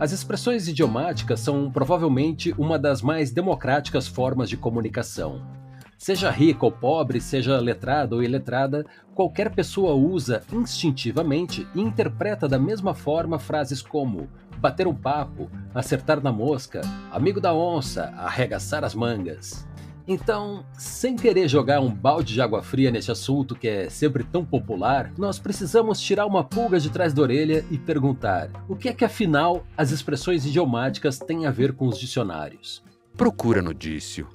As expressões idiomáticas são provavelmente uma das mais democráticas formas de comunicação. Seja rico ou pobre, seja letrado ou iletrada, qualquer pessoa usa instintivamente e interpreta da mesma forma frases como bater um papo, acertar na mosca, amigo da onça, arregaçar as mangas. Então, sem querer jogar um balde de água fria nesse assunto que é sempre tão popular, nós precisamos tirar uma pulga de trás da orelha e perguntar: o que é que afinal as expressões idiomáticas têm a ver com os dicionários? Procura no Dício.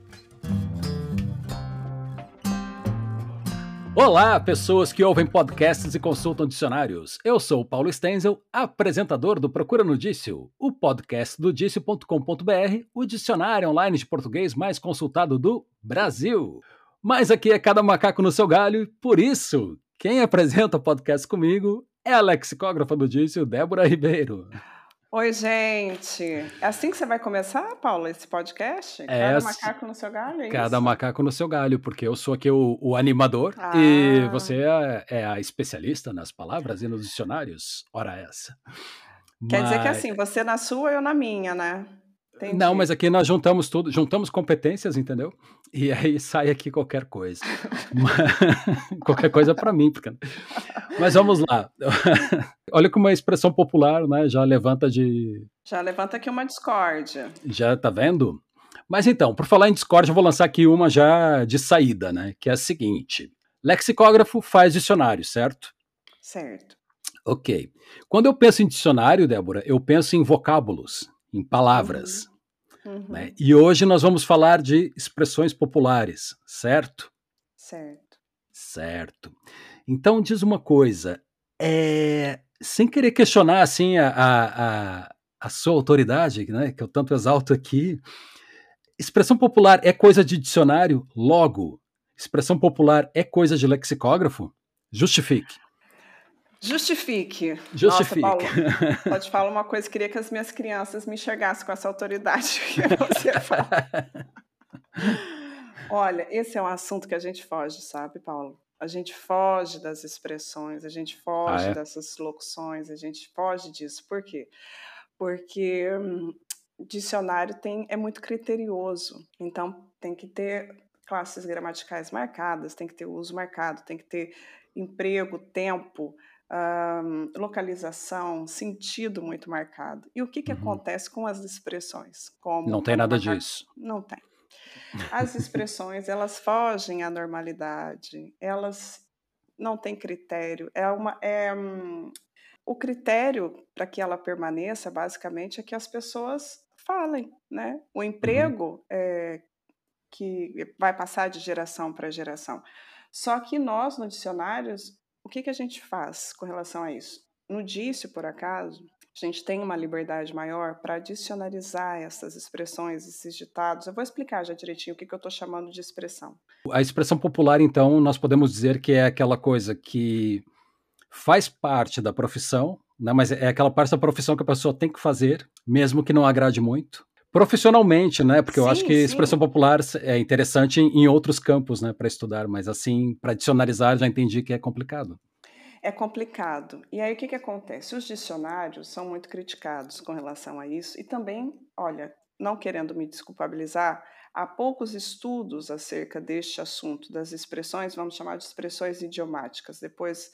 Olá, pessoas que ouvem podcasts e consultam dicionários. Eu sou o Paulo Stenzel, apresentador do Procura no Dício, o podcast do dício.com.br, o dicionário online de português mais consultado do Brasil. Mas aqui é cada macaco no seu galho, por isso, quem apresenta o podcast comigo é a lexicógrafa do Dício, Débora Ribeiro. Oi, gente. É assim que você vai começar, Paulo, esse podcast? É Cada assim- macaco no seu galho, é Cada macaco no seu galho, porque eu sou aqui o, o animador Ah. e você é, é a especialista nas palavras e nos dicionários. Ora essa. Quer dizer que Mas- assim, você na sua eu na minha, né? Entendi. Não, mas aqui nós juntamos tudo, juntamos competências, entendeu? E aí sai aqui qualquer coisa. Mas- qualquer coisa para mim, porque... Mas vamos lá. Olha como a expressão popular, né, já levanta de, Já levanta aqui uma discórdia. já tá vendo? Mas então, por falar em Discord, eu vou lançar aqui uma já de saída, né, que é a seguinte: lexicógrafo faz dicionário, certo? Certo. Ok. Quando eu penso em dicionário, Débora, eu penso em vocábulos, em palavras. Uhum. né? E hoje nós vamos falar de expressões populares, certo? Certo. Certo. Então diz uma coisa, é, sem querer questionar assim a, a, a, sua autoridade, né, que eu tanto exalto aqui, expressão popular é coisa de dicionário? Logo, expressão popular é coisa de lexicógrafo? Justifique. Justifique. Justifique. Nossa, Paulo, te falo uma coisa, queria que as minhas crianças me enxergassem com essa autoridade que você fala. Olha, esse é um assunto que a gente foge, sabe, Paulo? A gente foge das expressões, a gente foge Ah, é? dessas locuções, a gente foge disso. Por quê? Porque hum, dicionário tem, é muito criterioso, então tem que ter classes gramaticais marcadas, tem que ter uso marcado, tem que ter emprego, tempo, ahn, localização, sentido muito marcado. E o que, que Uhum. acontece com as expressões? Como Não tem nada disso. não tem. As expressões, elas fogem à normalidade, elas não têm critério. É uma, é, hum, o critério para que ela permaneça, basicamente, é que as pessoas falem, né? O emprego é, que vai passar de geração para geração. Só que nós, no dicionários, o que, que a gente faz com relação a isso? No dício, por acaso, a gente tem uma liberdade maior para dicionarizar essas expressões, esses ditados. Eu vou explicar já direitinho o que, que eu estou chamando de expressão. A expressão popular, então, nós podemos dizer que é aquela coisa que faz parte da profissão, né, mas é aquela parte da profissão que a pessoa tem que fazer, mesmo que não agrade muito. Profissionalmente, né? Porque eu Sim, acho que sim. expressão popular é interessante em, em outros campos, né, para estudar, mas assim, para dicionarizar, já entendi que é complicado. É complicado. E aí o que, que acontece? Os dicionários são muito criticados com relação a isso, e também, olha, não querendo me desculpabilizar, há poucos estudos acerca deste assunto, das expressões, vamos chamar de expressões idiomáticas, depois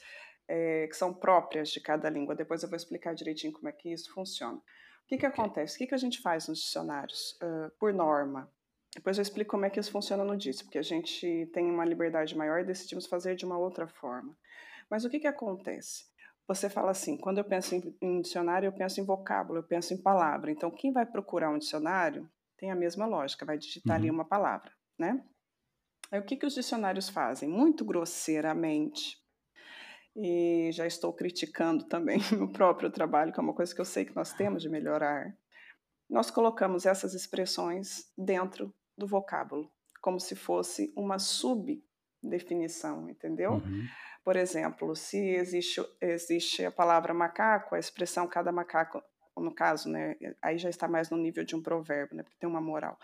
eh, que são próprias de cada língua. Depois eu vou explicar direitinho como é que isso funciona. O que, que acontece? O que, que a gente faz nos dicionários? Ah, por norma. Depois eu explico como é que isso funciona no DIS, porque a gente tem uma liberdade maior e decidimos fazer de uma outra forma. Mas o que, que acontece? Você fala assim, quando eu penso em, em dicionário, eu penso em vocábulo, eu penso em palavra. Então, quem vai procurar um dicionário tem a mesma lógica, vai digitar ali Uhum. uma palavra, né? Aí o que, que os dicionários fazem? Muito grosseiramente, e já estou criticando também no próprio trabalho, que é uma coisa que eu sei que nós temos de melhorar. Nós colocamos essas expressões dentro do vocábulo, como se fosse uma subdefinição, entendeu? Uhum. Por exemplo, se existe, existe a palavra macaco, a expressão cada macaco, no caso, né, aí já está mais no nível de um provérbio, né, porque tem uma moral.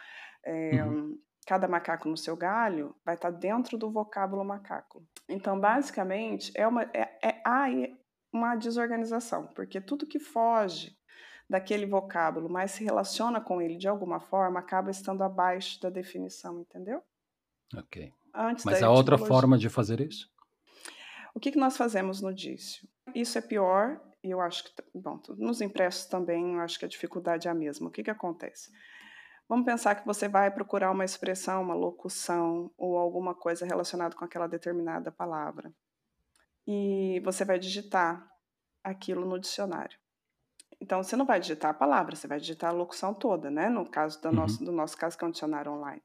É, Uhum. Cada macaco no seu galho vai estar dentro do vocábulo macaco. Então, basicamente, é uma, é, é, há aí uma desorganização, porque tudo que foge daquele vocábulo, mas se relaciona com ele de alguma forma, acaba estando abaixo da definição, entendeu? Ok. Antes Mas há outra forma de fazer isso? O que, que nós fazemos no dício? Isso é pior, e eu acho que, bom, nos impressos também, eu acho que a dificuldade é a mesma. O que, que acontece? Vamos pensar que você vai procurar uma expressão, uma locução ou alguma coisa relacionada com aquela determinada palavra. E você vai digitar aquilo no dicionário. Então, você não vai digitar a palavra, você vai digitar a locução toda, né? No caso do, Uhum. nosso, do nosso caso, que é um dicionário online.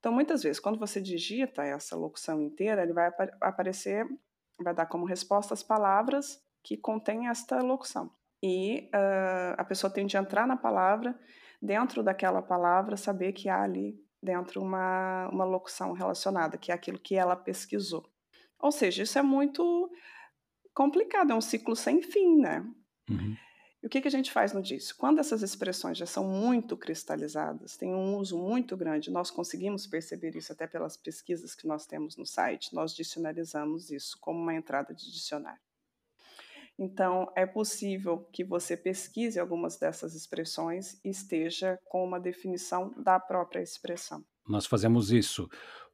Então, muitas vezes, quando você digita essa locução inteira, ele vai apa- aparecer, vai dar como resposta as palavras que contêm esta locução. E ah, a pessoa tem de entrar na palavra, dentro daquela palavra, saber que há ali dentro uma, uma locução relacionada, que é aquilo que ela pesquisou. Ou seja, isso é muito complicado, é um ciclo sem fim, né? Uhum. E o que, que a gente faz no dício? Quando essas expressões já são muito cristalizadas, têm um uso muito grande, nós conseguimos perceber isso até pelas pesquisas que nós temos no site, nós dicionarizamos isso como uma entrada de dicionário. Então, é possível que você pesquise algumas dessas expressões e esteja com uma definição da própria expressão. Nós fazemos isso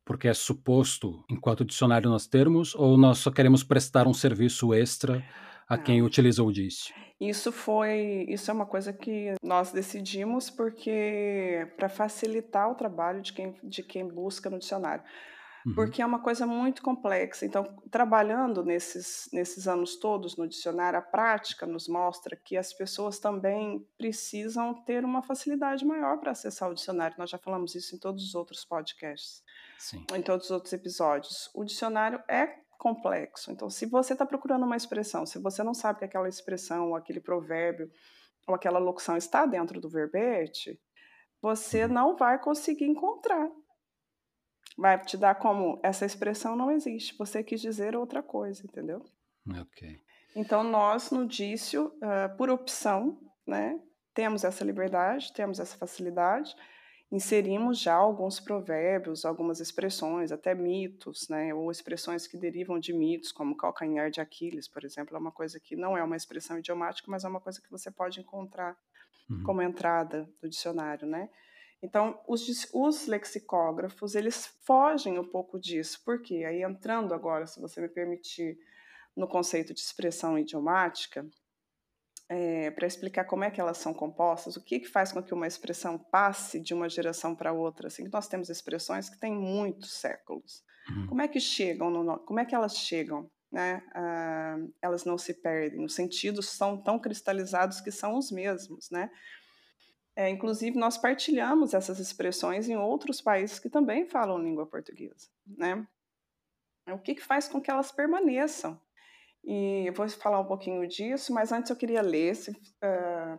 porque é suposto, enquanto dicionário, nós termos, ou nós só queremos prestar um serviço extra a quem Não. utiliza o dício? Isso foi, isso é uma coisa que nós decidimos porque para facilitar o trabalho de quem, de quem busca no dicionário, Uhum. porque é uma coisa muito complexa. Então, trabalhando nesses, nesses anos todos no dicionário, a prática nos mostra que as pessoas também precisam ter uma facilidade maior para acessar o dicionário. Nós já falamos isso em todos os outros podcasts Sim. em todos os outros episódios. O dicionário é complexo. Então, se você está procurando uma expressão, se você não sabe que aquela expressão, ou aquele provérbio, ou aquela locução está dentro do verbete, você Uhum. não vai conseguir encontrar. Vai te dar como essa expressão não existe. Você quis dizer outra coisa, entendeu? Ok. Então, nós, no dício, ah, por opção, né, temos essa liberdade, temos essa facilidade, inserimos já alguns provérbios, algumas expressões, até mitos, né, ou expressões que derivam de mitos, como calcanhar de Aquiles, por exemplo, é uma coisa que não é uma expressão idiomática, mas é uma coisa que você pode encontrar Uhum. como entrada do dicionário, né? Então, os, os lexicógrafos, eles fogem um pouco disso, porque aí entrando agora, se você me permitir, no conceito de expressão idiomática, para explicar como é que elas são compostas, o que, que faz com que uma expressão passe de uma geração para outra. Assim, nós temos expressões que têm muitos séculos. Uhum. Como é que chegam, no- como é que elas chegam? Né? Ah, elas não se perdem, os sentidos são tão cristalizados que são os mesmos, né? É, inclusive, nós partilhamos essas expressões em outros países que também falam língua portuguesa, né? O que, que faz com que elas permaneçam? E eu vou falar um pouquinho disso, mas antes eu queria ler,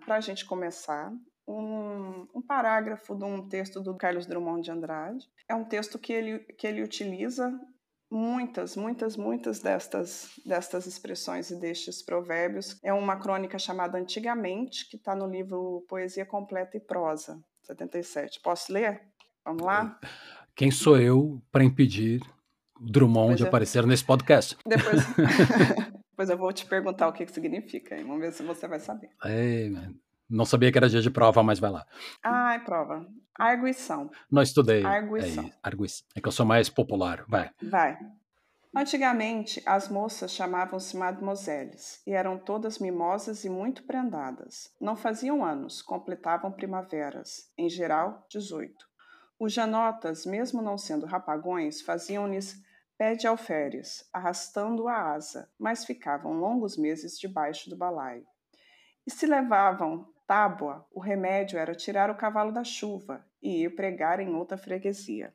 para a gente começar, um, um parágrafo de um texto do Carlos Drummond de Andrade. É um texto que ele, que ele utiliza muitas, muitas, muitas destas, destas expressões e destes provérbios. É uma crônica chamada Antigamente, que está no livro Poesia Completa e Prosa, 77. Posso ler? Vamos lá? Quem sou eu para impedir o Drummond de é. aparecer nesse podcast? Depois, depois eu vou te perguntar o que, que significa. hein? Vamos ver se você vai saber. É, não sabia que era dia de prova, mas vai lá. Ai, prova. Arguição. Não estudei. Arguição. É, arguição. É que eu sou mais popular. Vai. Vai. Antigamente, as moças chamavam-se mademoiselles e eram todas mimosas e muito prendadas. Não faziam anos, completavam primaveras, em geral, 18. Os janotas, mesmo não sendo rapagões, faziam-lhes pé de alferes, arrastando a asa, mas ficavam longos meses debaixo do balaio. E se levavam tábua, o remédio era tirar o cavalo da chuva e ir pregar em outra freguesia.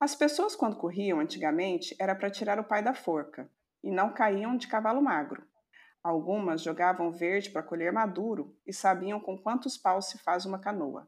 As pessoas, quando corriam antigamente, era para tirar o pai da forca, e não caíam de cavalo magro. Algumas jogavam verde para colher maduro e sabiam com quantos paus se faz uma canoa.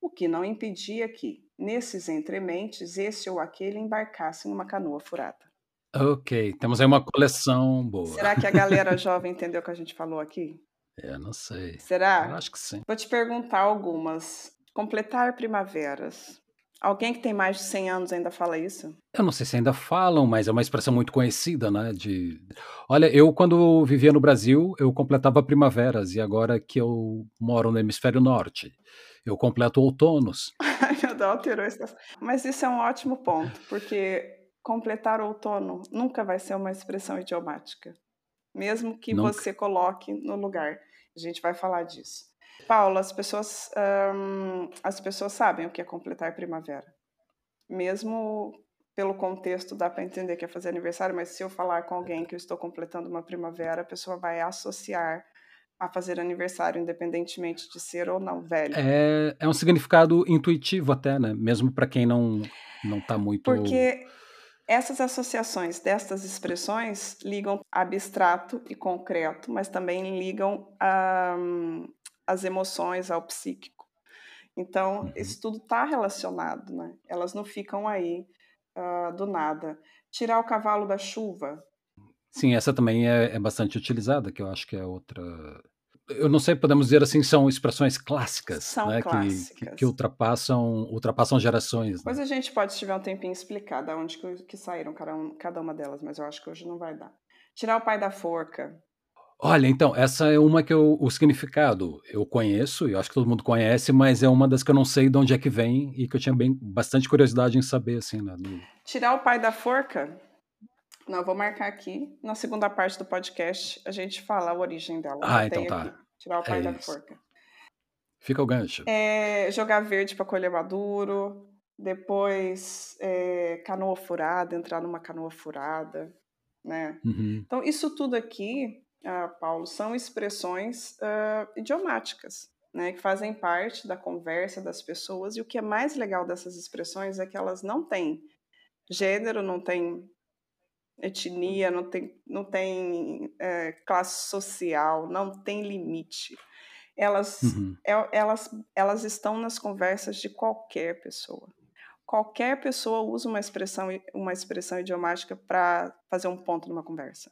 O que não impedia que, nesses entrementes, esse ou aquele embarcassem numa canoa furada. Ok, temos aí uma coleção boa. Será que a galera jovem entendeu o que a gente falou aqui? Eu não sei. Será? Eu acho que sim. Vou te perguntar algumas. Completar primaveras. Alguém que tem mais de 100 anos ainda fala isso? Eu não sei se ainda falam, mas é uma expressão muito conhecida, né? De, olha, eu quando vivia no Brasil, eu completava primaveras e agora que eu moro no hemisfério norte, eu completo outonos. Alterou. Mas isso é um ótimo ponto, porque completar outono nunca vai ser uma expressão idiomática, mesmo que nunca. você coloque no lugar. A gente vai falar disso. Paulo, as pessoas, um, as pessoas sabem o que é completar primavera. Mesmo pelo contexto, dá para entender que é fazer aniversário, mas se eu falar com alguém que eu estou completando uma primavera, a pessoa vai associar a fazer aniversário, independentemente de ser ou não velho. É, é um significado intuitivo até, né? Mesmo para quem não não está muito. Porque essas associações destas expressões ligam abstrato e concreto, mas também ligam a, as emoções, ao psíquico. Então, uhum. isso tudo está relacionado, né? Elas não ficam aí uh, do nada. Tirar o cavalo da chuva. Sim, essa também é, é, bastante utilizada, que eu acho que é outra. Eu não sei, podemos dizer assim, são expressões clássicas, são né? clássicas. Que, que, que, ultrapassam, ultrapassam gerações. Né? a gente pode, se tiver um tempinho, explicar de onde que, que saíram cada, um, cada uma delas, mas eu acho que hoje não vai dar. Tirar o pai da forca. Olha, então, essa é uma que eu, o significado eu conheço, e eu acho que todo mundo conhece, mas é uma das que eu não sei de onde é que vem e que eu tinha bem, bastante curiosidade em saber, assim, né? Do... Tirar o pai da forca? Não, eu vou marcar aqui. Na segunda parte do podcast, a gente fala a origem dela. Ah, então tá. Aqui. Tirar o pai é da isso. forca. Fica o gancho. É, jogar verde para colher maduro, depois é, canoa furada, entrar numa canoa furada, né? Uhum. Então, isso tudo aqui uh, Paulo, são expressões uh, idiomáticas, né, que fazem parte da conversa das pessoas. E o que é mais legal dessas expressões é que elas não têm gênero, não têm etnia, não tem, não tem é, classe social, não tem limite. Elas, uhum. é, elas, elas estão nas conversas de qualquer pessoa. Qualquer pessoa usa uma expressão, uma expressão idiomática para fazer um ponto numa conversa.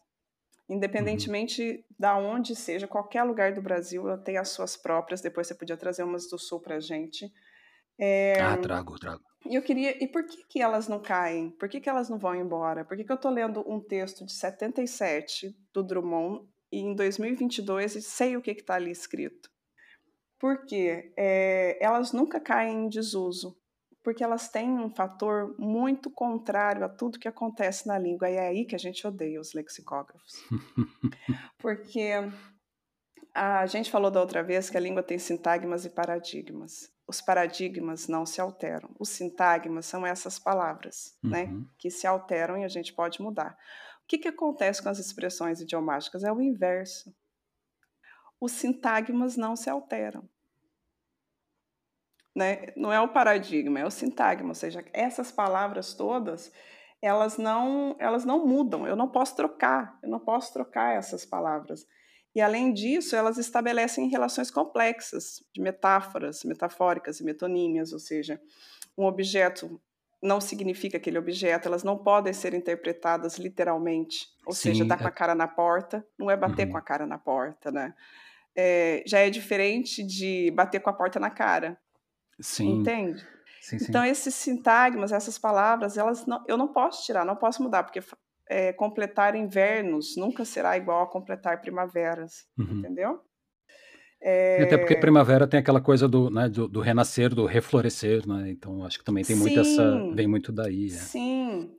Uhum. Independentemente uhum. da onde seja, qualquer lugar do Brasil, ela tem as suas próprias. Depois você podia trazer umas do Sul para gente. É... Ah, trago, trago. E eu queria. E por que, que elas não caem? Por que, que elas não vão embora? Por que, que eu estou lendo um texto de 77 do Drummond e em 2022 sei o que está ali escrito? Porque é, elas nunca caem em desuso porque elas têm um fator muito contrário a tudo que acontece na língua, e é aí que a gente odeia os lexicógrafos. porque a gente falou da outra vez que a língua tem sintagmas e paradigmas. Os paradigmas não se alteram. Os sintagmas são essas palavras, né, uhum. né, que se alteram e a gente pode mudar. O que, que acontece com as expressões idiomáticas? É o inverso. Os sintagmas não se alteram né? Não é o paradigma, é o sintagma, ou seja, essas palavras todas, elas não, elas não mudam. Eu não posso trocar, eu não posso trocar essas palavras. E além disso, elas estabelecem relações complexas de metáforas, metafóricas e metonímias, ou seja, um objeto não significa aquele objeto, elas não podem ser interpretadas literalmente, ou Sim, seja, dar com a é cara na porta não é bater uhum. com a cara na porta, né? É, já é diferente de bater com a porta na cara. Sim. Entende? Sim, sim. Então, esses sintagmas, essas palavras, elas não, eu não posso tirar, não posso mudar, porque é, completar invernos nunca será igual a completar primaveras, uhum. entendeu? É... Até porque primavera tem aquela coisa do, né, do, do, renascer, do reflorescer, né? Então acho que também tem muito essa. vem muito daí. É. Sim.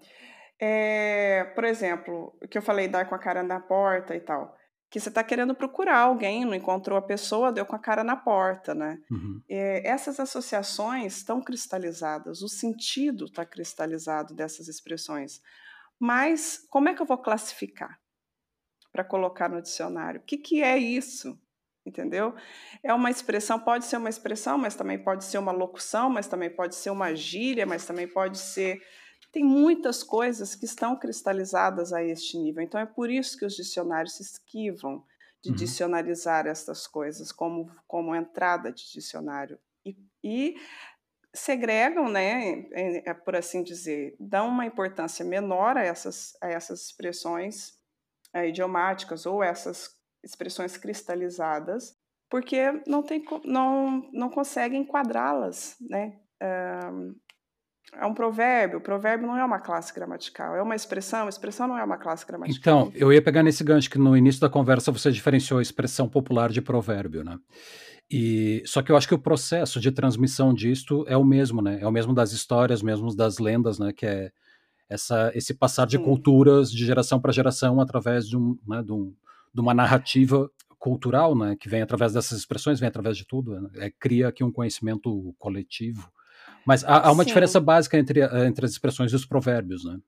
É, por exemplo, o que eu falei, dar com a cara na porta e tal que você está querendo procurar alguém, não encontrou a pessoa, deu com a cara na porta, né? Uhum. É, essas associações estão cristalizadas, o sentido está cristalizado dessas expressões. Mas como é que eu vou classificar para colocar no dicionário? O que, que é isso? Entendeu? É uma expressão, pode ser uma expressão, mas também pode ser uma locução, mas também pode ser uma gíria, mas também pode ser tem muitas coisas que estão cristalizadas a este nível. Então é por isso que os dicionários se esquivam de uhum. dicionarizar estas coisas como, como entrada de dicionário. E, e segregam, né, é, é, por assim dizer, dão uma importância menor a essas, a essas expressões é, idiomáticas ou essas expressões cristalizadas, porque não, tem, não, não conseguem enquadrá-las, né, é um provérbio. O provérbio não é uma classe gramatical, é uma expressão. A expressão não é uma classe gramatical. Então, eu ia pegar nesse gancho que no início da conversa você diferenciou a expressão popular de provérbio, né? E só que eu acho que o processo de transmissão disto é o mesmo, né? É o mesmo das histórias, mesmo das lendas, né? Que é essa, esse passar de Sim. culturas de geração para geração através de, um, né, de, um, de, uma narrativa cultural, né? Que vem através dessas expressões, vem através de tudo, né? é, cria aqui um conhecimento coletivo. Mas há, há uma Sim. diferença básica entre, entre as expressões e os provérbios, né?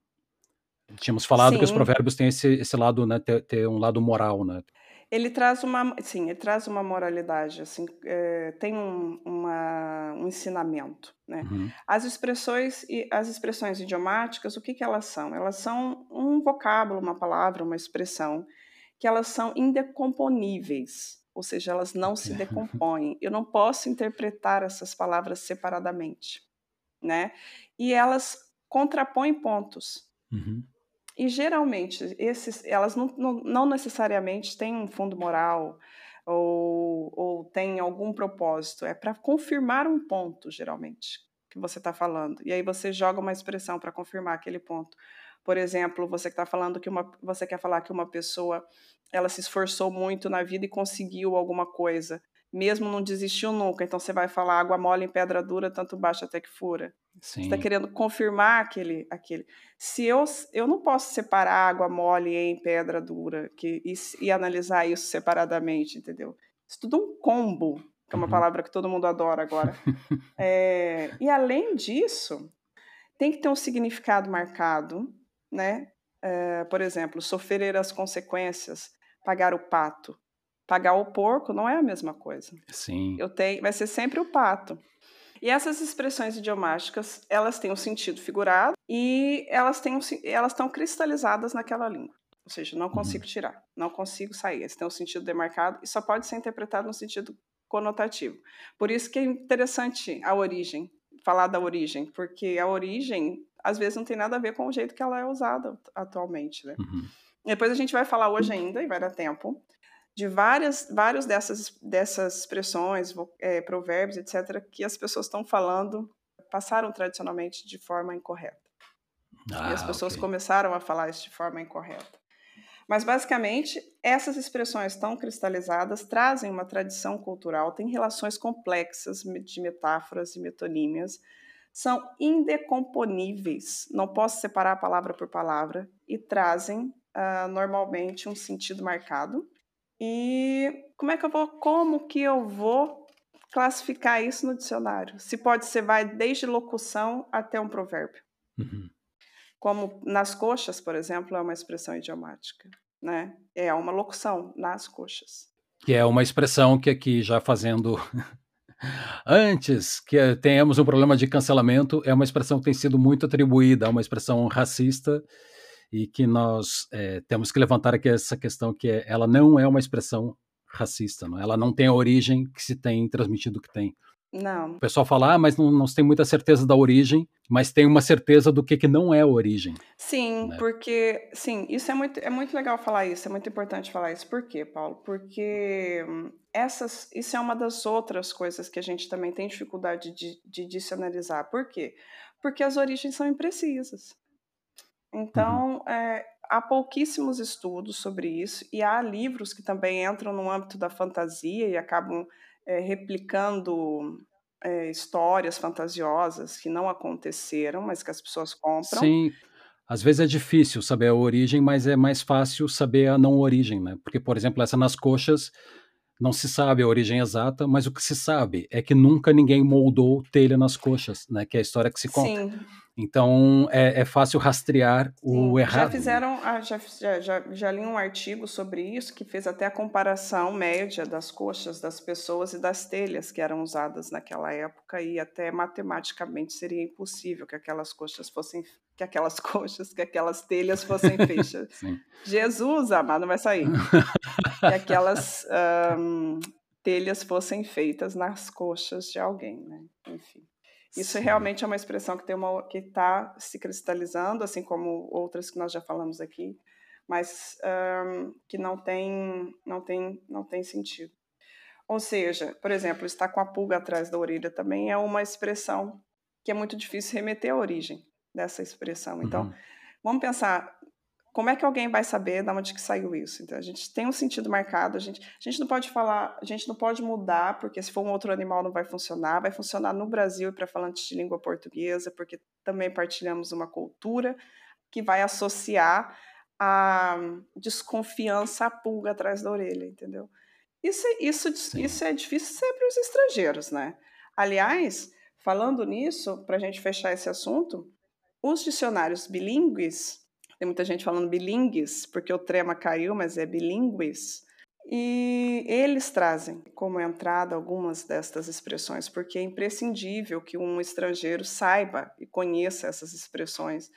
Tínhamos falado Sim. que os provérbios têm esse, esse lado, né? Ter, ter um lado moral, né? Ele traz uma, sim, ele traz uma moralidade, assim, é, tem um, uma, um ensinamento, né? Uhum. As expressões e as expressões idiomáticas, o que que elas são? Elas são um vocábulo, uma palavra, uma expressão que elas são indecomponíveis, ou seja, elas não se decompõem. Eu não posso interpretar essas palavras separadamente, né? E elas contrapõem pontos. Uhum. E geralmente, esses, elas não, não, não necessariamente têm um fundo moral ou, ou têm algum propósito, é para confirmar um ponto, geralmente, que você está falando. E aí você joga uma expressão para confirmar aquele ponto. Por exemplo, você está falando que uma, você quer falar que uma pessoa ela se esforçou muito na vida e conseguiu alguma coisa mesmo não desistiu nunca. Então você vai falar água mole em pedra dura, tanto baixa até que fura. Sim. Você está querendo confirmar aquele, aquele. Se eu, eu não posso separar água mole em pedra dura que, e, e analisar isso separadamente, entendeu? Isso tudo é um combo, que é uma uhum. palavra que todo mundo adora agora. é, e além disso, tem que ter um significado marcado, né? É, por exemplo, sofrer as consequências, pagar o pato. Pagar o porco não é a mesma coisa. Sim. Eu tenho, vai ser sempre o pato. E essas expressões idiomáticas, elas têm um sentido figurado e elas têm um, elas estão cristalizadas naquela língua. Ou seja, não consigo uhum. tirar, não consigo sair. Eles têm um sentido demarcado e só pode ser interpretado no sentido conotativo. Por isso que é interessante a origem, falar da origem, porque a origem às vezes não tem nada a ver com o jeito que ela é usada atualmente, né? Uhum. Depois a gente vai falar hoje ainda, e vai dar tempo, de várias, várias dessas, dessas expressões, é, provérbios, etc., que as pessoas estão falando, passaram tradicionalmente de forma incorreta. Ah, e as pessoas okay. começaram a falar isso de forma incorreta. Mas, basicamente, essas expressões tão cristalizadas trazem uma tradição cultural, têm relações complexas de metáforas e metonímias, são indecomponíveis, não posso separar palavra por palavra, e trazem uh, normalmente um sentido marcado e como é que eu vou, como que eu vou classificar isso no dicionário? Se pode ser, vai desde locução até um provérbio. Uhum. Como nas coxas, por exemplo, é uma expressão idiomática, né? É uma locução nas coxas. Que é uma expressão que aqui já fazendo Antes que tenhamos um problema de cancelamento, é uma expressão que tem sido muito atribuída a uma expressão racista e que nós é, temos que levantar aqui essa questão que é, ela não é uma expressão racista, não? É? ela não tem a origem que se tem transmitido que tem. Não. O pessoal fala, ah, mas não, não se tem muita certeza da origem, mas tem uma certeza do que, que não é a origem. Sim, né? porque, sim, isso é muito, é muito legal falar isso, é muito importante falar isso. Por quê, Paulo? Porque hum, essas, isso é uma das outras coisas que a gente também tem dificuldade de, de dicionarizar. Por quê? Porque as origens são imprecisas. Uhum. Então, uhum. é, há pouquíssimos estudos sobre isso, e há livros que também entram no âmbito da fantasia e acabam é, replicando é, histórias fantasiosas que não aconteceram, mas que as pessoas compram. Sim. Às vezes é difícil saber a origem, mas é mais fácil saber a não origem, né? Porque, por exemplo, essa nas coxas não se sabe a origem exata, mas o que se sabe é que nunca ninguém moldou telha nas coxas, né? Que é a história que se conta. Sim. Então é, é fácil rastrear o Sim, errado. Já fizeram, ah, já, já, já, já li um artigo sobre isso que fez até a comparação média das coxas das pessoas e das telhas que eram usadas naquela época e até matematicamente seria impossível que aquelas coxas fossem que aquelas coxas, que aquelas telhas fossem feitas. Jesus, amado, vai sair. que aquelas um, telhas fossem feitas nas coxas de alguém, né? Enfim. Isso Sim. realmente é uma expressão que tem uma que está se cristalizando, assim como outras que nós já falamos aqui, mas um, que não tem, não tem, não tem sentido. Ou seja, por exemplo, estar com a pulga atrás da orelha também é uma expressão que é muito difícil remeter à origem dessa expressão. Então, uhum. vamos pensar como é que alguém vai saber de onde que saiu isso? Então, a gente tem um sentido marcado, a gente, a gente não pode falar, a gente não pode mudar, porque se for um outro animal não vai funcionar, vai funcionar no Brasil para falantes de língua portuguesa, porque também partilhamos uma cultura que vai associar a desconfiança à pulga atrás da orelha, entendeu? Isso, isso, isso é difícil ser para os estrangeiros, né? Aliás, falando nisso, para a gente fechar esse assunto, os dicionários bilíngues tem muita gente falando bilingues, porque o trema caiu, mas é bilíngues. E eles trazem como entrada algumas destas expressões, porque é imprescindível que um estrangeiro saiba e conheça essas expressões,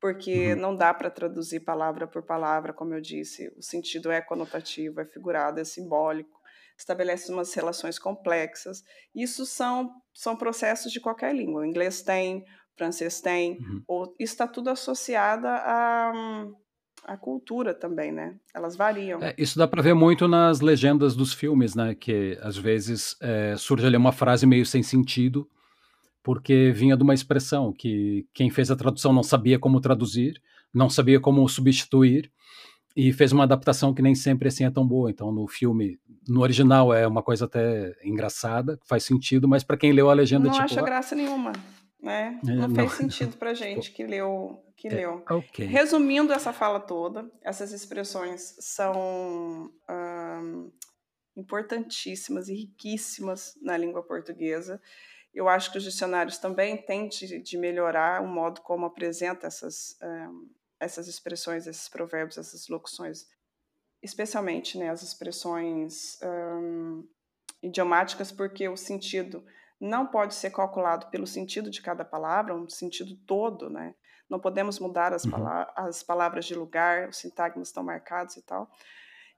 porque uhum. não dá para traduzir palavra por palavra, como eu disse. O sentido é conotativo, é figurado, é simbólico, estabelece umas relações complexas. Isso são, são processos de qualquer língua. O inglês tem, francês tem, uhum. ou isso está tudo associado a, a cultura também, né? Elas variam. É, isso dá para ver muito nas legendas dos filmes, né? Que às vezes é, surge ali uma frase meio sem sentido, porque vinha de uma expressão que quem fez a tradução não sabia como traduzir, não sabia como substituir, e fez uma adaptação que nem sempre assim é tão boa. Então, no filme, no original é uma coisa até engraçada, faz sentido, mas para quem leu a legenda, não tipo, acha graça nenhuma né? É, não, não fez sentido para gente que leu. Que é, leu. Okay. Resumindo essa fala toda, essas expressões são importantíssimas e riquíssimas na língua portuguesa. Eu acho que os dicionários também têm de, de melhorar o modo como apresenta essas, essas expressões, esses provérbios, essas locuções, especialmente né, as expressões idiomáticas, porque o sentido não pode ser calculado pelo sentido de cada palavra, um sentido todo, né? Não podemos mudar as, uhum. pala as palavras de lugar, os sintagmas estão marcados e tal.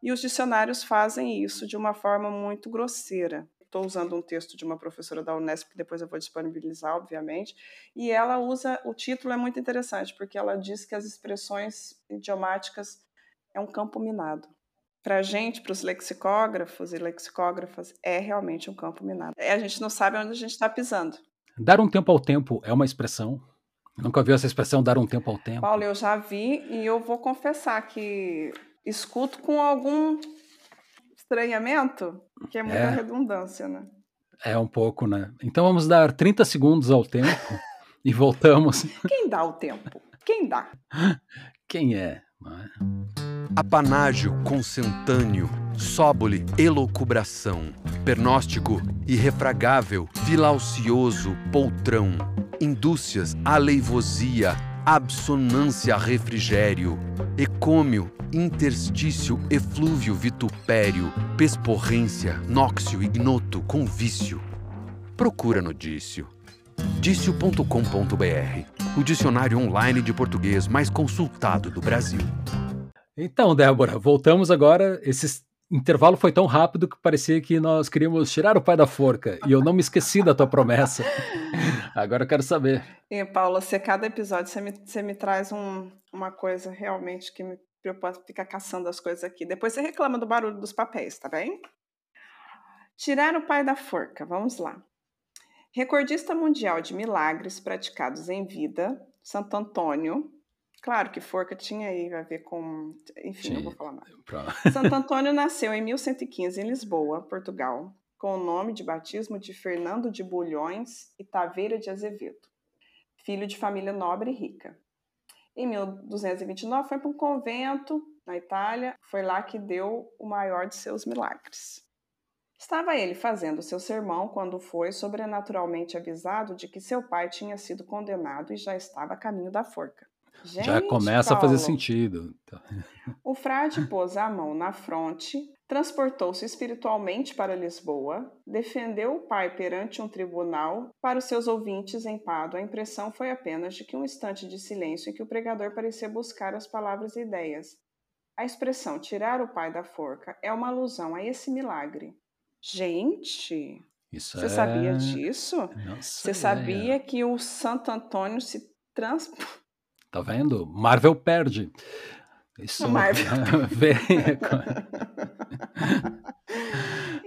E os dicionários fazem isso de uma forma muito grosseira. Estou usando um texto de uma professora da Unesp, que depois eu vou disponibilizar, obviamente, e ela usa, o título é muito interessante, porque ela diz que as expressões idiomáticas é um campo minado para a gente, para os lexicógrafos e lexicógrafas, é realmente um campo minado. É, a gente não sabe onde a gente está pisando. Dar um tempo ao tempo é uma expressão. Nunca viu essa expressão dar um tempo ao tempo? Paulo, eu já vi e eu vou confessar que escuto com algum estranhamento, que é muita é. redundância, né? É um pouco, né? Então vamos dar 30 segundos ao tempo e voltamos. Quem dá o tempo? Quem dá? Quem é? Apanágio consentâneo, sóbole elocubração, pernóstico irrefragável, vilaucioso poltrão, indúcias aleivosia, absonância refrigério, ecômio interstício eflúvio vitupério, pesporrência, nóxio ignoto, convício. Procura no Dício. Dício.com.br, o dicionário online de português mais consultado do Brasil. Então, Débora, voltamos agora. Esse intervalo foi tão rápido que parecia que nós queríamos tirar o pai da forca. E eu não me esqueci da tua promessa. Agora eu quero saber. E, Paula, se cada episódio você me, você me traz um, uma coisa realmente que me preocupa ficar caçando as coisas aqui. Depois você reclama do barulho dos papéis, tá bem? Tirar o pai da forca, vamos lá. Recordista mundial de milagres praticados em vida, Santo Antônio, Claro que forca tinha aí a ver com. Enfim, não vou falar mais. Santo Antônio nasceu em 1115 em Lisboa, Portugal, com o nome de batismo de Fernando de Bulhões e Taveira de Azevedo, filho de família nobre e rica. Em 1229 foi para um convento na Itália, foi lá que deu o maior de seus milagres. Estava ele fazendo seu sermão quando foi sobrenaturalmente avisado de que seu pai tinha sido condenado e já estava a caminho da forca. Gente, Já começa Paulo, a fazer sentido. O frade pôs a mão na fronte, transportou-se espiritualmente para Lisboa, defendeu o pai perante um tribunal. Para os seus ouvintes em Pado, a impressão foi apenas de que um instante de silêncio em que o pregador parecia buscar as palavras e ideias. A expressão tirar o pai da forca é uma alusão a esse milagre. Gente, Isso você é... sabia disso? Nossa, você sabia é. que o Santo Antônio se trans Tá vendo? Marvel perde. Isso Marvel.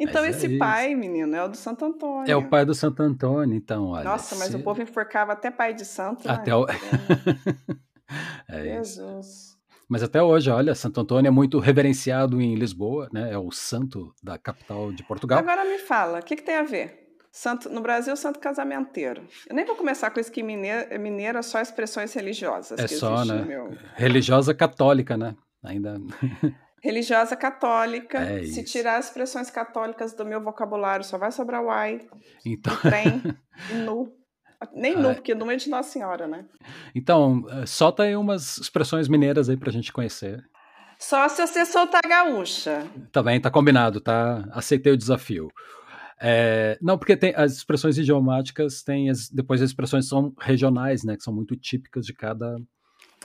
Então Mas é esse isso. pai, menino, é o do Santo Antônio. É o pai do Santo Antônio, então, olha. Nossa, mas se- o povo enforcava até pai de santo, né? Até o... é isso. Jesus. Mas até hoje, olha, Santo Antônio é muito reverenciado em Lisboa, né? É o santo da capital de Portugal. Agora me fala, o que, que tem a ver? Santo, no Brasil, santo casamenteiro. Eu nem vou começar com isso que mineiro, mineiro é só expressões religiosas. É só, né? meu- Religiosa católica, né? Ainda. Religiosa católica. É Se tirar as expressões católicas do meu vocabulário, só vai sobrar o ai, Então, trem e nu. Nem nu, Ah. porque nu é de Nossa Senhora, né? então eh, solta aí umas expressões mineiras aí pra gente conhecer. Só se você soltar gaúcha. Tá bem, tá combinado, tá? Aceitei o desafio. É, não, porque tem as expressões idiomáticas, tem as, depois as expressões são regionais, né? Que são muito típicas de cada,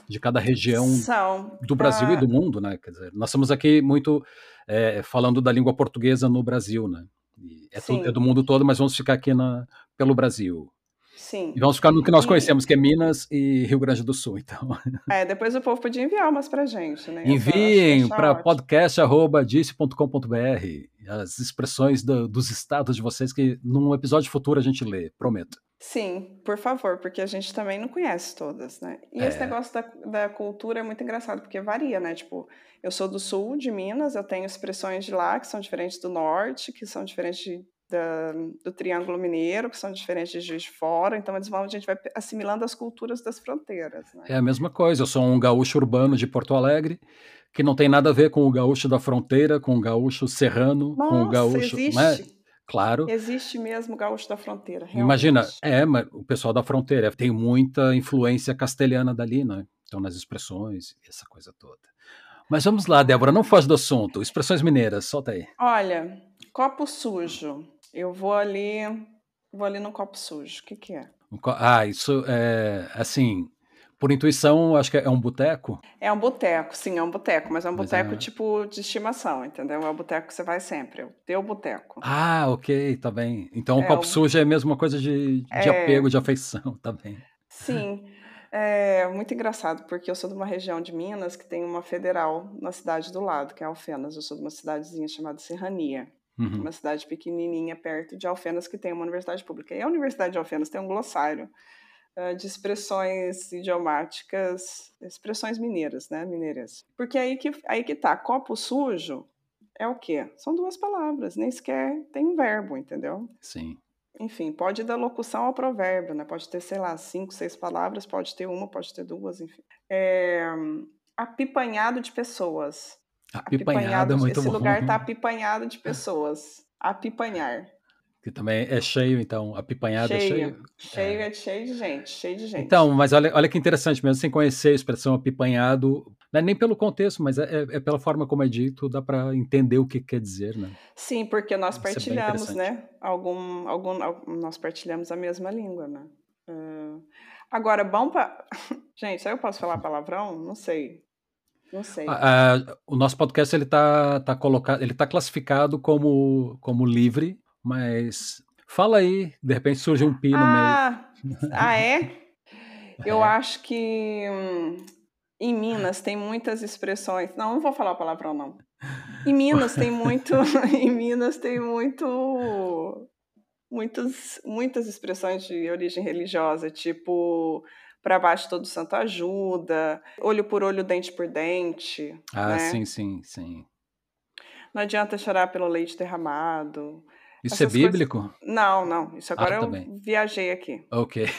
de cada região São. do Brasil e ah, do mundo, né? Quer dizer, nós estamos aqui muito é, falando da língua portuguesa no Brasil, né? É, é do mundo todo, mas vamos ficar aqui na, pelo Brasil. Sim. E vamos ficar no que nós conhecemos, que é Minas e Rio Grande do Sul. Então, É, depois o povo podia enviar umas pra gente, né? enviem para podcast.disse.com.br as expressões do- dos estados de vocês que num episódio futuro a gente lê, prometo. Sim, por favor, porque a gente também não conhece todas, né? E esse É. negócio da, da cultura é muito engraçado, porque varia, né? Tipo, eu sou do sul de Minas, eu tenho expressões de lá que são diferentes do norte, que são diferentes de- da- do Triângulo Mineiro, que são diferentes de Juiz de Fora, então eles vão, a gente vai assimilando as culturas das fronteiras, né? É a mesma coisa, eu sou um gaúcho urbano de Porto Alegre, que não tem nada a ver com o gaúcho da fronteira, com o gaúcho serrano, com o Nossa, gaúcho. existe, né? Claro. existe mesmo o gaúcho da fronteira, Imagina, realmente. é, mas o pessoal da fronteira tem muita influência castelhana dali, né? Então, nas expressões, essa coisa toda. Mas vamos lá, Débora, não foge do assunto. Expressões mineiras, solta aí. Olha, copo sujo. Eu vou ali, vou ali no copo sujo. O que que é? Ah, isso é, assim, por intuição, acho que é um boteco. É um boteco, sim, é um boteco, mas é um Mas boteco é- tipo de estimação, entendeu? É o boteco que você vai sempre, é o teu boteco. Ah, ok, tá bem. Então, o É, copo um- sujo é a mesma coisa de, de É. apego, de afeição, tá bem. Sim, é muito engraçado, porque eu sou de uma região de Minas que tem uma federal na cidade do lado, que é Alfenas. Eu sou de uma cidadezinha chamada Serrania, Uhum. uma cidade pequenininha perto de Alfenas que tem uma universidade pública. E a Universidade de Alfenas tem um glossário de expressões idiomáticas, expressões mineiras, né, mineiras. Porque aí que, aí que tá, copo sujo é o quê? São duas palavras, nem sequer tem um verbo, entendeu? Sim. Enfim, pode ir da locução ao provérbio, né? Pode ter, sei lá, cinco, seis palavras, pode ter uma, pode ter duas, enfim. É, apipanhado de pessoas. Apipanhado é de- muito Esse bom. lugar tá apipanhado de pessoas. Apipanhar. Que também é cheio, então. Apipanhado é cheio. cheio. Cheio é. cheio de gente, cheio de gente. Então, mas olha, olha que interessante, mesmo sem conhecer a expressão apipanhado, não é nem pelo contexto, mas é, é- é pela forma como é dito, dá para entender o que quer dizer, né? Sim, porque nós Isso é partilhamos, né? Algum, algum, al- nós partilhamos a mesma língua, né? Ah, agora, bom para. Gente, será que eu posso falar palavrão? Não sei. Não sei. Ah, ah, o nosso podcast ele tá, tá colocado, ele tá classificado como, como livre, mas fala aí, de repente surge um pi no meio. Ah, ah, é? Eu É. acho que hum, em Minas tem muitas expressões. Não, não vou falar palavrão, não. Em Minas tem muito. em Minas tem muito. Muitas, muitas expressões de origem religiosa, tipo para baixo todo santo ajuda, olho por olho, dente por dente. Ah, né? sim, sim, sim. Não adianta chorar pelo leite derramado. Isso é coisas- bíblico? Não, não. Isso agora Ah, tá eu bem. viajei aqui. Ok.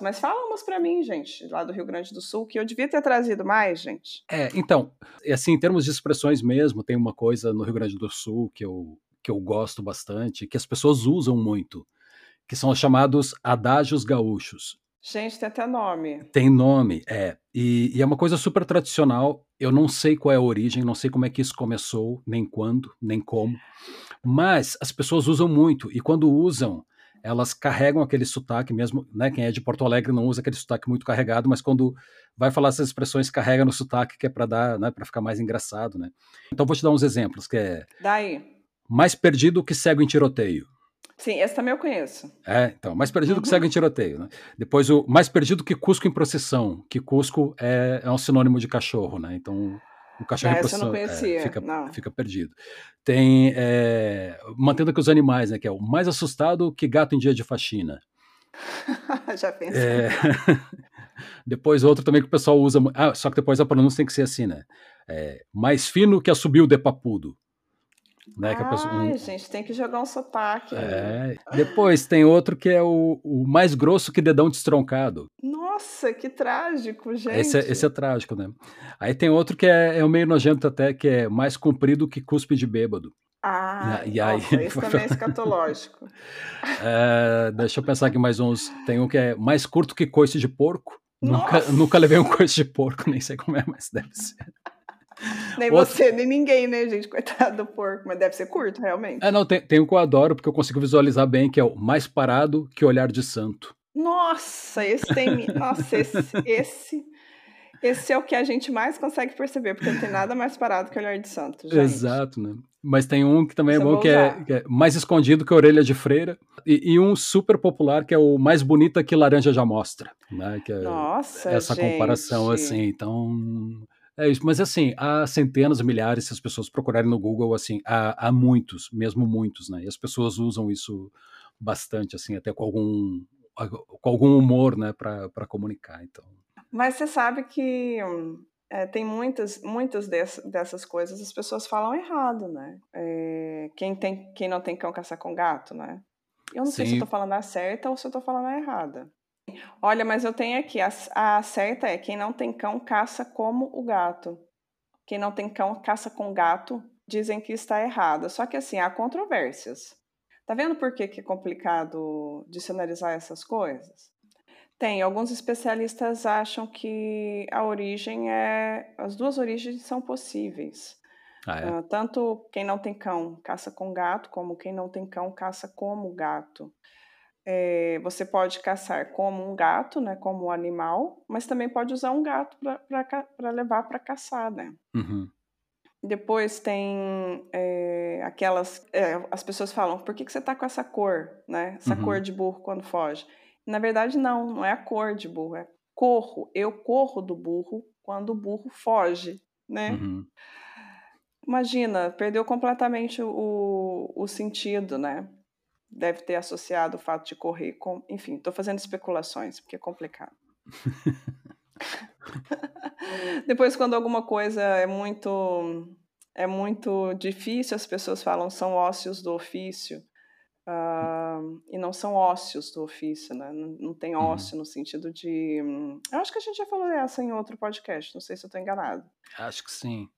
Mas fala umas pra mim, gente, lá do Rio Grande do Sul, que eu devia ter trazido mais, gente. É, então, assim, em termos de expressões mesmo, tem uma coisa no Rio Grande do Sul que eu, que eu gosto bastante, que as pessoas usam muito, que são os chamados adágios gaúchos. Gente, tem até nome. Tem nome, é. E, e é uma coisa super tradicional. Eu não sei qual é a origem, não sei como é que isso começou, nem quando, nem como. Mas as pessoas usam muito. E quando usam, elas carregam aquele sotaque mesmo, né? Quem é de Porto Alegre não usa aquele sotaque muito carregado, mas quando vai falar essas expressões, carrega no sotaque que é para dar, né? Para ficar mais engraçado, né? Então vou te dar uns exemplos, que é Daí. mais perdido que cego em tiroteio. Sim, esse também eu conheço. É, então, mais perdido que Uhum. cego em tiroteio, né? Depois o mais perdido que Cusco em procissão, que Cusco é, é um sinônimo de cachorro, né? Então, O cachorro Ah, em essa eu não posição- é, conhecia, fica, fica perdido. Tem. é, mantendo com os animais, né? Que é o mais assustado que gato em dia de faxina. Já pensei. É, depois outro também que o pessoal usa. Ah, só que depois a pronúncia tem que ser assim, né? É, mais fino que assobio de papudo. Né? Pessoa- um- Ai, gente, tem que jogar um sotaque. é, depois tem outro que é o, o mais grosso que dedão destroncado. Nossa, que trágico, gente. Esse é, esse é trágico, né? Aí tem outro que é, é o meio nojento até, que é mais comprido que cuspe de bêbado. Ah, E aí- nossa, esse também é escatológico. É, deixa eu pensar aqui mais uns. Tem um que é mais curto que coice de porco. Nunca, nunca levei um coice de porco, nem sei como é, mas deve ser. Nem Outro- você, nem ninguém, né, gente? Coitado do porco, mas deve ser curto, realmente. É, não, tem, tem um que eu adoro, porque eu consigo visualizar bem, que é o mais parado que olhar de santo. Nossa, esse tem. Nossa, esse, esse. Esse é o que a gente mais consegue perceber, porque não tem nada mais parado que olhar de santo, gente. Exato, né? Mas tem um que também é bom, que é, que é mais escondido que a orelha de freira. E, e um super popular, que é o mais bonita que laranja já mostra. Né? Que é Nossa, essa comparação, gente. assim. Então, é isso. Mas, assim, há centenas, milhares, se as pessoas procurarem no Google, assim, há, há muitos, mesmo muitos, né? E as pessoas usam isso bastante, assim, até com algum, com algum humor, né, para comunicar. Então, Mas você sabe que é, tem muitas, muitas dess- dessas coisas as pessoas falam errado, né? É, quem, tem, quem não tem cão caça com gato, né? Eu não sei se Sim. eu tô falando a certa ou se eu tô falando a errada. Olha, mas eu tenho aqui, a, a certa é quem não tem cão caça como o gato. Quem não tem cão caça com gato, dizem que está errada. Só que assim, há controvérsias. Tá vendo por que, que é complicado dicionarizar essas coisas? Tem, alguns especialistas acham que a origem é. As duas origens são possíveis. ah, é. Ah, tanto quem não tem cão caça com gato, como quem não tem cão caça como gato. É, você pode caçar como um gato, né, como um animal, mas também pode usar um gato para levar para caçar, né? Uhum. Depois tem é, aquelas. é, as pessoas falam, por que, que você tá com essa cor, né? Essa Uhum. cor de burro quando foge. Na verdade, não, não é a cor de burro, é corro. Eu corro do burro quando o burro foge, né? Uhum. Imagina, perdeu completamente o, o sentido, né? Deve ter associado o fato de correr com. Enfim, estou fazendo especulações, porque é complicado. Depois, quando alguma coisa é muito é muito difícil, as pessoas falam são ócios do ofício. ah, e não são ócios do ofício, né? Não, não tem Uhum. ócio no sentido de. Eu acho que a gente já falou dessa em outro podcast, não sei se eu estou enganado. Acho que sim.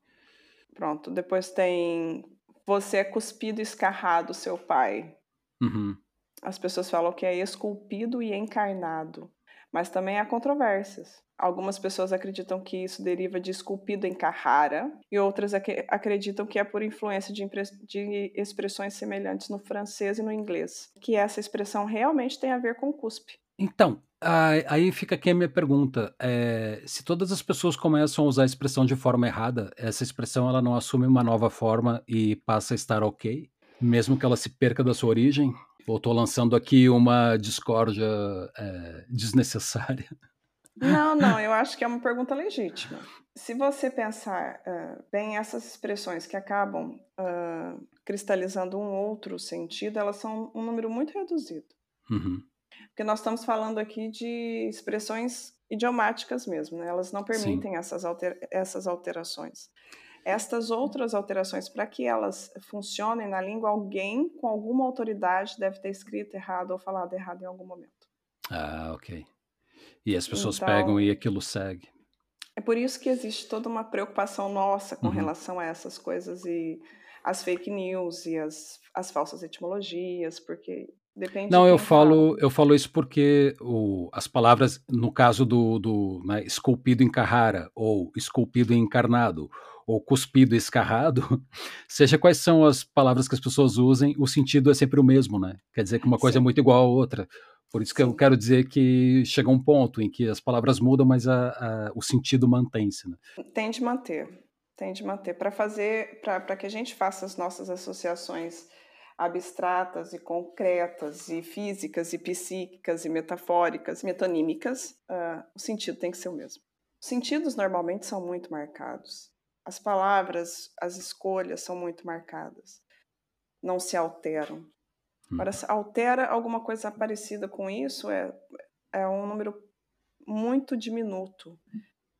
Pronto, depois tem você é cuspido e escarrado, seu pai. Uhum. As pessoas falam que é esculpido e encarnado, mas também há controvérsias. Algumas pessoas acreditam que isso deriva de esculpido em Carrara e outras ac- acreditam que é por influência de, de expressões semelhantes no francês e no inglês, que essa expressão realmente tem a ver com cuspe. Então, aí aí fica aqui a minha pergunta. É, se todas as pessoas começam a usar a expressão de forma errada, essa expressão ela não assume uma nova forma e passa a estar ok? Mesmo que ela se perca da sua origem? Ou estou lançando aqui uma discórdia é, desnecessária? Não, não, eu acho que é uma pergunta legítima. Se você pensar ah, bem, essas expressões que acabam ah, cristalizando um outro sentido, elas são um número muito reduzido. Uhum. Porque nós estamos falando aqui de expressões idiomáticas mesmo, né? elas não permitem essas, alter- essas alterações. Estas outras alterações, para que elas funcionem na língua, alguém com alguma autoridade deve ter escrito errado ou falado errado em algum momento. Ah, ok. E as pessoas Então- pegam e aquilo segue. É por isso que existe toda uma preocupação nossa com Uhum. relação a essas coisas e as fake news e as, as falsas etimologias, porque depende Não, de eu falo, fala. eu falo isso porque o, as palavras, no caso do, do né, esculpido em Carrara, ou esculpido em encarnado, ou cuspido e escarrado, seja quais são as palavras que as pessoas usem, o sentido é sempre o mesmo, né? Quer dizer que uma coisa é Sim. muito igual à outra. Por isso que eu Sim. quero dizer que chega um ponto em que as palavras mudam, mas a, a- o sentido mantém-se. Né? Tem de manter, tem de manter. Para fazer, para que a gente faça as nossas associações abstratas e concretas e físicas e psíquicas e metafóricas, metonímicas, ah, o sentido tem que ser o mesmo. Os sentidos normalmente são muito marcados. As palavras, as escolhas são muito marcadas, não se alteram. Agora, se altera alguma coisa parecida com isso, é, é um número muito diminuto.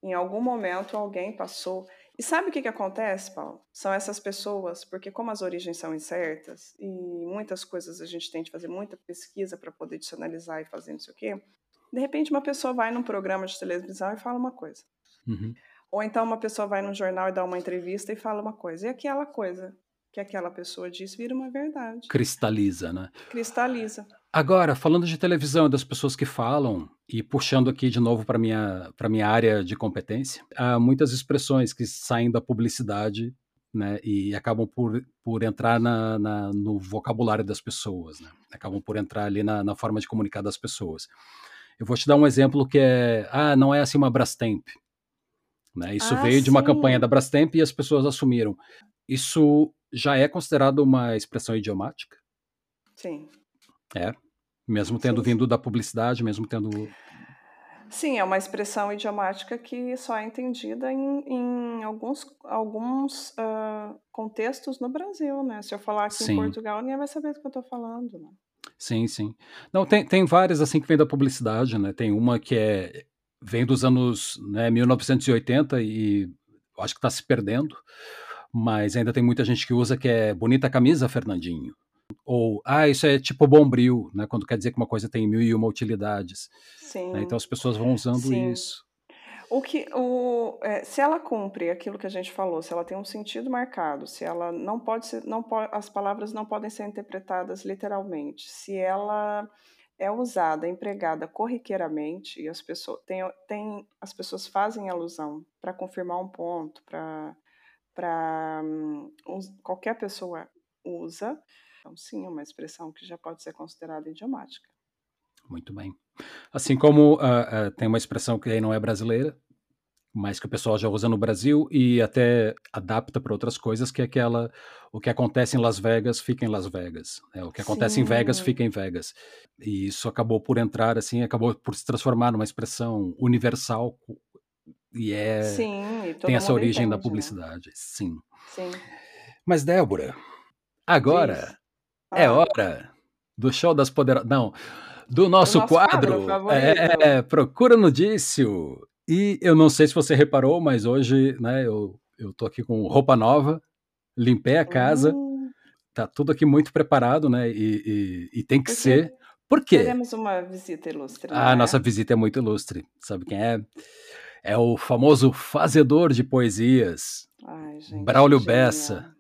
Em algum momento alguém passou. E sabe o que, que acontece, Paulo? São essas pessoas, porque como as origens são incertas e muitas coisas a gente tem de fazer muita pesquisa para poder adicionalizar e fazer não sei o quê, de repente uma pessoa vai num programa de televisão e fala uma coisa. Uhum. Ou então uma pessoa vai num jornal e dá uma entrevista e fala uma coisa. E aquela coisa que aquela pessoa diz vira uma verdade. Cristaliza, né? Cristaliza. Agora, falando de televisão, das pessoas que falam, e puxando aqui de novo para minha para minha área de competência, há muitas expressões que saem da publicidade, né, e acabam por, por entrar na, na no vocabulário das pessoas, né, acabam por entrar ali na, na forma de comunicar das pessoas. Eu vou te dar um exemplo que é, ah, não é assim uma Brastemp, né? Isso Ah, veio de uma campanha da Brastemp e as pessoas assumiram. Isso já é considerado uma expressão idiomática? Sim. É. Mesmo tendo Sim, vindo da publicidade, mesmo tendo. Sim, é uma expressão idiomática que só é entendida em, em alguns, alguns ah, contextos no Brasil, né? Se eu falar aqui em Sim, Portugal, ninguém vai saber do que eu estou falando, né? sim, sim. Não, tem, tem várias assim que vem da publicidade, né? Tem uma que é vem dos anos né, 1980 e acho que está se perdendo, mas ainda tem muita gente que usa que é bonita camisa, Fernandinho. Ou, ah, isso é tipo bombril, né? Quando quer dizer que uma coisa tem mil e uma utilidades. né? Então Sim, as pessoas vão usando sim. isso. O que, o, é, se ela cumpre aquilo que a gente falou, se ela tem um sentido marcado, se ela não pode ser, não po- as palavras não podem ser interpretadas literalmente, se ela é usada, empregada corriqueiramente e as pessoas tem, tem as pessoas fazem alusão para confirmar um ponto, para para qualquer pessoa usa, então sim, é uma expressão que já pode ser considerada idiomática. Muito bem. Assim como ah, ah, tem uma expressão que aí não é brasileira, mas que o pessoal já usa no Brasil e até adapta para outras coisas, que é aquela o que acontece em Las Vegas fica em Las Vegas, né? o que acontece em Vegas Sim, fica em Vegas. E isso acabou por entrar assim, acabou por se transformar numa expressão universal e é sim, e tem essa origem da entende, né? publicidade, sim. Sim. Mas Débora, agora Diz. é Ah, hora do show das poderosas, não, do do nosso nosso quadro quadro, é, Procura no Dício. E eu não sei se você reparou, mas hoje, né, eu, eu tô aqui com roupa nova, limpei a casa, Hum, tá tudo aqui muito preparado, né, e, e- e tem que porque ser. Por quê? teremos uma visita ilustre, não A nossa visita é muito ilustre. Sabe quem é? É o famoso fazedor de poesias, Ai, gente, Braulio genial. Bessa.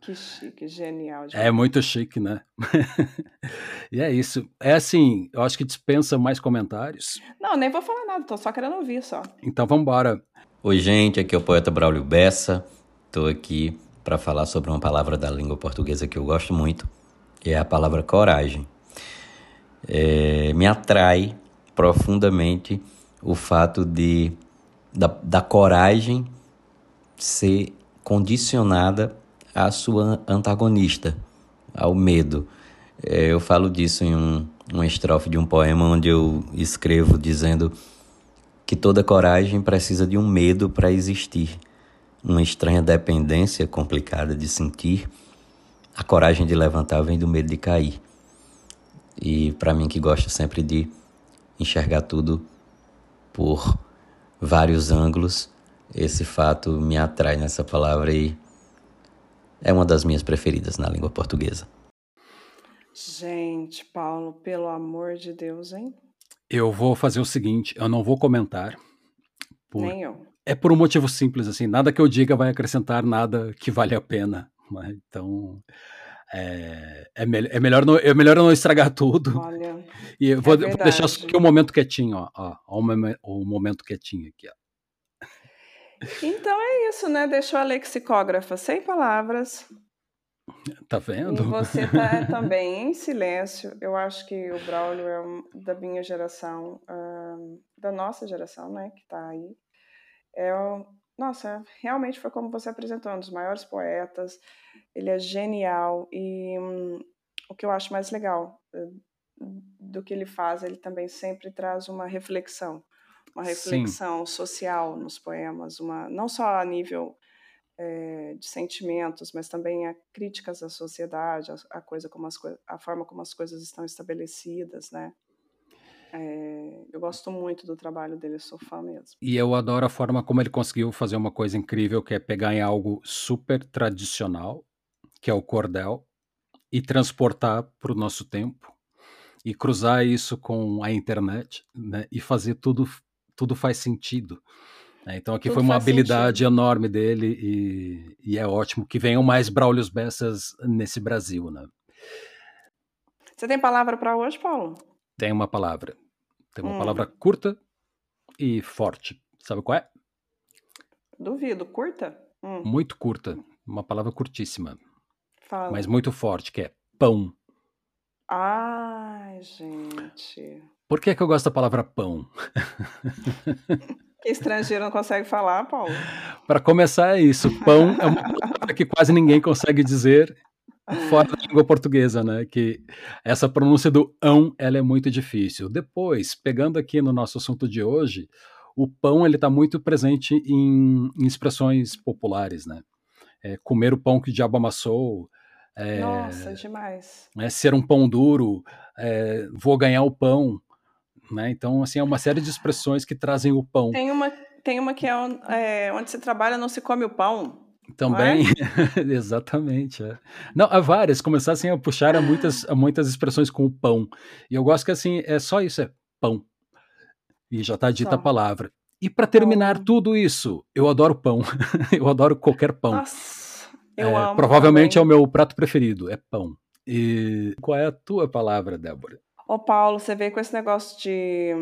Que chique, genial É muito chique, né? e é isso. É assim, eu acho que dispensa mais comentários. Não, nem vou falar nada, tô só querendo ouvir só. Então vamos embora. Oi, gente, aqui é o poeta Braulio Bessa. Estou aqui para falar sobre uma palavra da língua portuguesa que eu gosto muito, que é a palavra coragem. É, me atrai profundamente o fato de da, da coragem ser condicionada à sua antagonista, ao medo. É, eu falo disso em um, uma estrofe de um poema onde eu escrevo dizendo que toda coragem precisa de um medo para existir, uma estranha dependência complicada de sentir. A coragem de levantar vem do medo de cair. E para mim que gosta sempre de enxergar tudo por vários ângulos, esse fato me atrai nessa palavra e é uma das minhas preferidas na língua portuguesa. Gente, Paulo, pelo amor de Deus, hein? Eu vou fazer o seguinte, eu não vou comentar. Por... Nem eu. É por um motivo simples, assim, nada que eu diga vai acrescentar nada que vale a pena. Né? Então, é, é, me é, melhor não, é melhor eu não estragar tudo. Olha, E eu vou, é vou deixar aqui o um momento quietinho, ó, ó, ó, o momen- o momento quietinho aqui, ó. Então é isso, né? Deixou a lexicógrafa sem palavras. Tá E vendo? você tá também em silêncio. Eu acho que o Braulio é um- da minha geração, ahn, da nossa geração, né? Que tá aí. É um, nossa, realmente foi como você apresentou, um dos maiores poetas. Ele é genial e hum, o que eu acho mais legal eh, do que ele faz, ele também sempre traz uma reflexão, uma Sim, reflexão social nos poemas, uma não só a nível é, de sentimentos, mas também a críticas à sociedade, a, a coisa como as a forma como as coisas estão estabelecidas, né? É, eu gosto muito do trabalho dele, sou fã mesmo. E eu adoro a forma como ele conseguiu fazer uma coisa incrível, que é pegar em algo super tradicional, que é o cordel, e transportar para o nosso tempo, e cruzar isso com a internet, né, e fazer tudo, tudo faz sentido. Né? Então aqui tudo foi uma habilidade sentido. enorme dele, e, e, é ótimo que venham mais Braulios Bessas nesse Brasil. Né? Você tem palavra para hoje, Paulo? Tem uma palavra. Tem uma hum. palavra curta e forte. Sabe qual é? Duvido. Curta? Hum. Muito curta. Uma palavra curtíssima. Fala. Mas muito forte, que é pão. Ai, gente. Por que, que eu gosto da palavra pão? Que estrangeiro não consegue falar, Paulo? Para começar, é isso. Pão é uma palavra que quase ninguém consegue dizer fora da língua portuguesa, né? Que essa pronúncia do ão, ela é muito difícil. Depois, pegando aqui no nosso assunto de hoje, o pão ele está muito presente em, em, expressões populares, né? É, comer o pão que o diabo amassou. É, Nossa, demais. É, ser um pão duro. É, vou ganhar o pão. Né? Então, assim, é uma série de expressões que trazem o pão. Tem uma, tem uma que é, é onde se trabalha não se come o pão. Também, é? exatamente. É. Não, há várias, começassem a puxar a muitas, a muitas expressões com o pão. E eu gosto que assim, é só isso, é pão. E já está dita só. a palavra. E para terminar pão. tudo isso, eu adoro pão. eu adoro qualquer pão. Nossa, eu é, amo. Provavelmente também. é o meu prato preferido, é pão. E qual é a tua palavra, Débora? Ô Paulo, você veio com esse negócio de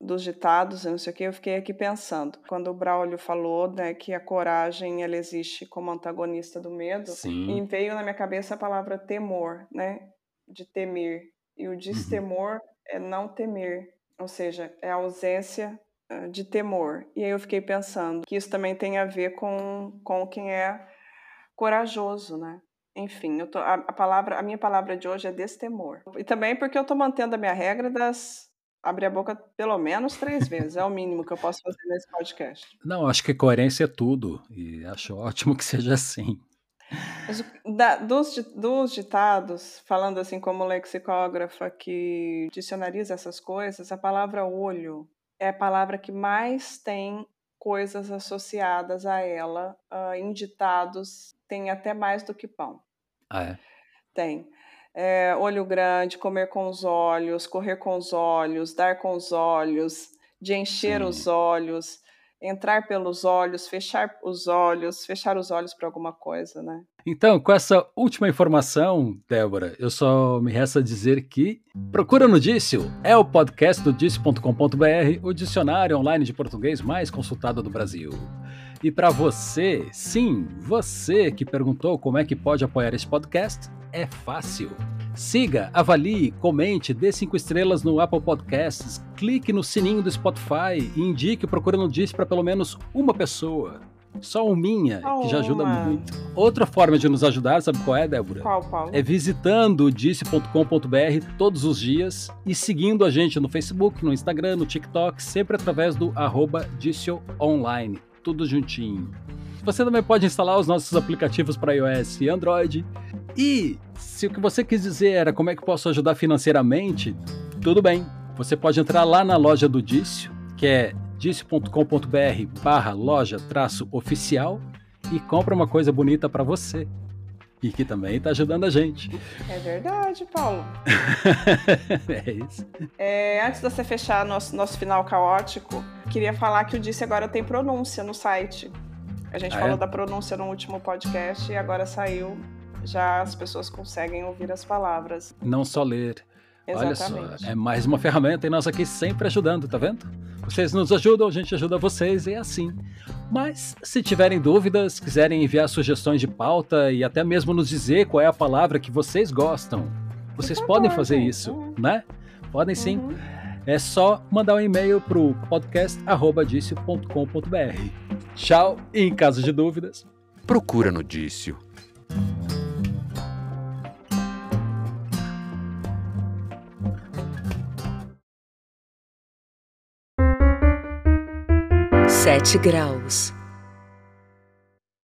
dos ditados, não sei o que, eu fiquei aqui pensando. Quando o Braulio falou né, que a coragem ela existe como antagonista do medo, Sim. e veio na minha cabeça a palavra temor, né? De temer. E o destemor uhum. é não temer, ou seja, é a ausência de temor. E aí eu fiquei pensando que isso também tem a ver com, com quem é corajoso, né? Enfim, eu tô, a, a palavra, a minha palavra de hoje é destemor. E também porque eu estou mantendo a minha regra das abrir a boca pelo menos três vezes. É o mínimo que eu posso fazer nesse podcast. Não, acho que coerência é tudo. E acho ótimo que seja assim. Da, dos, dos ditados, falando assim como lexicógrafa que dicionariza essas coisas, a palavra olho é a palavra que mais tem coisas associadas a ela. Uh, em ditados, tem até mais do que pão. Ah, é? Tem é, olho grande, comer com os olhos, correr com os olhos, dar com os olhos, de encher Sim. os olhos, entrar pelos olhos, fechar os olhos, fechar os olhos para alguma coisa, né? Então, com essa última informação, Débora, eu só me resta dizer que Procura no Dício é o podcast do dício.com.br, o dicionário online de português mais consultado do Brasil. E para você, sim, você que perguntou como é que pode apoiar esse podcast, é fácil. Siga, avalie, comente, dê cinco estrelas no Apple Podcasts, clique no sininho do Spotify e indique o Procurando Disse para pelo menos uma pessoa. Só um minha, que já ajuda muito. Outra forma de nos ajudar, sabe qual é, Débora? Qual, Paulo? É visitando disse.com.br todos os dias e seguindo a gente no Facebook, no Instagram, no TikTok, sempre através do arroba Online. Tudo juntinho. Você também pode instalar os nossos aplicativos para iOS e Android. E se o que você quis dizer era como é que posso ajudar financeiramente, tudo bem. Você pode entrar lá na loja do Dício, que é dício.com.br barra loja oficial e compra uma coisa bonita para você. E que também está ajudando a gente. É verdade, Paulo. é isso. É, antes de você fechar nosso, nosso final caótico, queria falar que o Disse agora tem pronúncia no site. A gente ah, falou é? da pronúncia no último podcast e agora saiu. Já as pessoas conseguem ouvir as palavras. Não só ler. Exatamente. Olha só, é mais uma ferramenta e nós aqui sempre ajudando, tá vendo? Vocês nos ajudam, a gente ajuda vocês e é assim. Mas se tiverem dúvidas, quiserem enviar sugestões de pauta e até mesmo nos dizer qual é a palavra que vocês gostam, vocês podem fazer isso, né? Podem sim. Uhum. É só mandar um e-mail para o podcast.dicio.com.br. Tchau e em caso de dúvidas, procura no Dício. Sete graus.